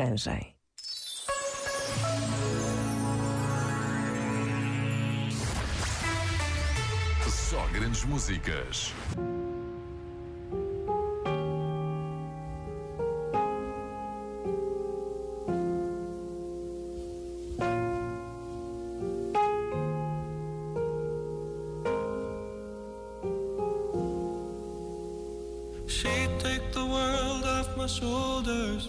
arranjem. Só grandes músicas. She'd take the world off my shoulders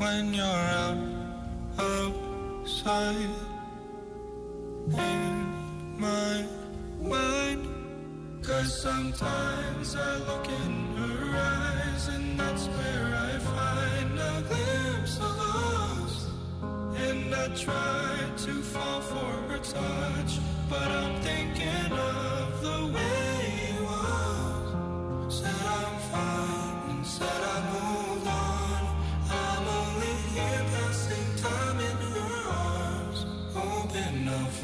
when you're out outside in my mind? Cause sometimes I look in her eyes and that's where I find a glimpse of us. And I try to fall for her touch, but I'm thinking of the way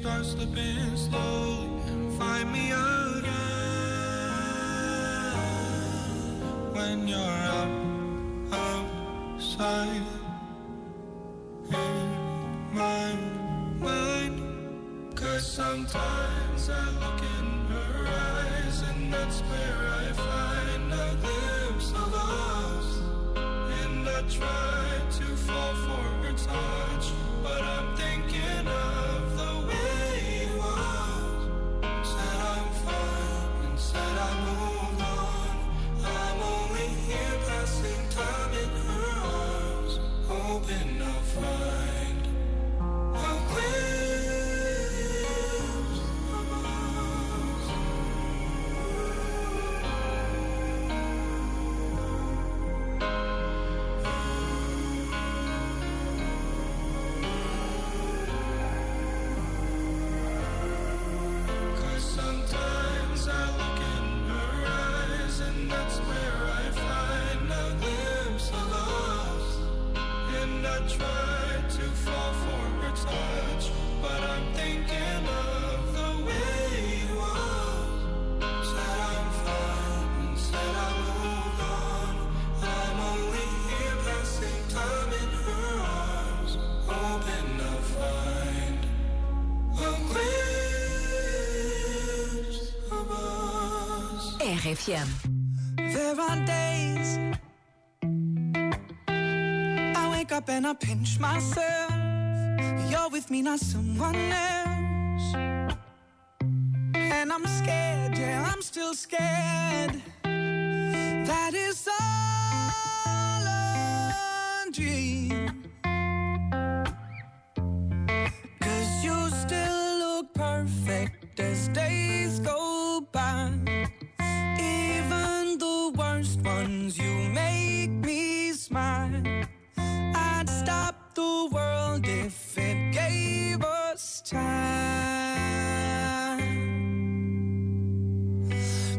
start slipping slowly and find me again when you're out outside in my mind. Cause sometimes I look in her eyes and that's where I find a glimpse of us. And I try to fall for her touch, hoping I'll find And I try to fall for her touch, but I'm thinking of the way it was. Said I'm fine and said I moved on. I'm only here passing time in her arms, hoping I'll find a glimpse of us. RFM. There are days I wake up and I pinch myself. You're with me, not someone else. And I'm scared, yeah, I'm still scared. That is all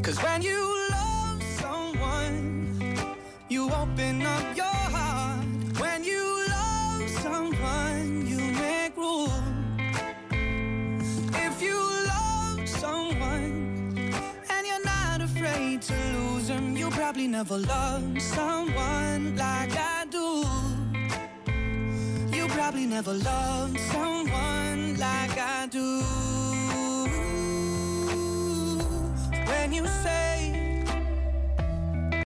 Cause when you love someone, you open up your heart. When you love someone, you make room. If you love someone and you're not afraid to lose them, you probably never loved someone like I do. You probably never loved someone like I do can you say